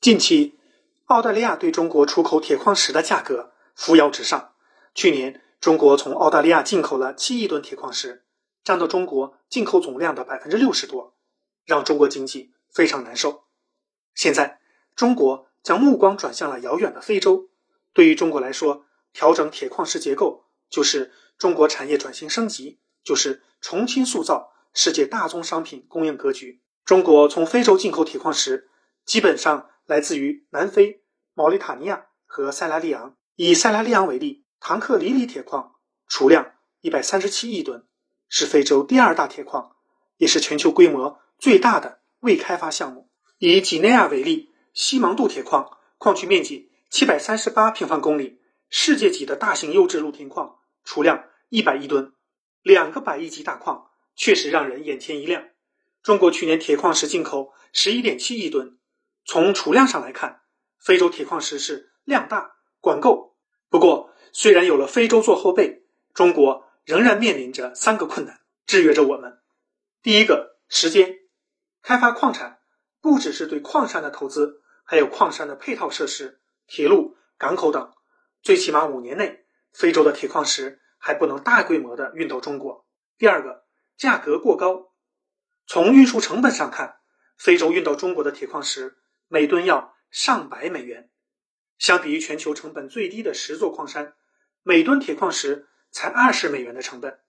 近期，澳大利亚对中国出口铁矿石的价格扶摇直上。去年，中国从澳大利亚进口了七亿吨铁矿石，占到中国进口总量的百分之六十多，让中国经济非常难受。现在，中国将目光转向了遥远的非洲。对于中国来说，调整铁矿石结构就是中国产业转型升级，就是重新塑造世界大宗商品供应格局。中国从非洲进口铁矿石，基本上。来自于南非、毛里塔尼亚和塞拉利昂。以塞拉利昂为例，唐克里里铁矿储量一百三十七亿吨，是非洲第二大铁矿，也是全球规模最大的未开发项目。以几内亚为例，西芒杜铁矿矿区面积七百三十八平方公里，世界级的大型优质露天矿，储量一百亿吨，两个百亿级大矿，确实让人眼前一亮。中国去年铁矿石进口十一点七亿吨。从储量上来看，非洲铁矿石是量大管够。不过，虽然有了非洲做后背，中国仍然面临着三个困难，制约着我们。第一个，时间。开发矿产不只是对矿山的投资，还有矿山的配套设施、铁路、港口等。最起码五年内，非洲的铁矿石还不能大规模的运到中国。第二个，价格过高。从运输成本上看，非洲运到中国的铁矿石。每吨要上百美元，相比于全球成本最低的十座矿山，每吨铁矿石才二十美元的成本。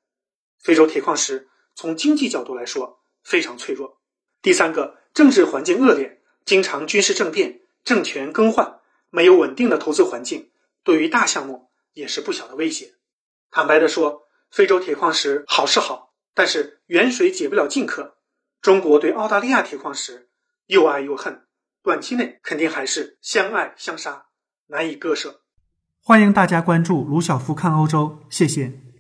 非洲铁矿石从经济角度来说非常脆弱。第三个，政治环境恶劣，经常军事政变、政权更换，没有稳定的投资环境，对于大项目也是不小的威胁。坦白的说，非洲铁矿石好是好，但是远水解不了近渴。中国对澳大利亚铁矿石又爱又恨。短期内肯定还是相爱相杀，难以割舍。欢迎大家关注卢晓夫看欧洲，谢谢。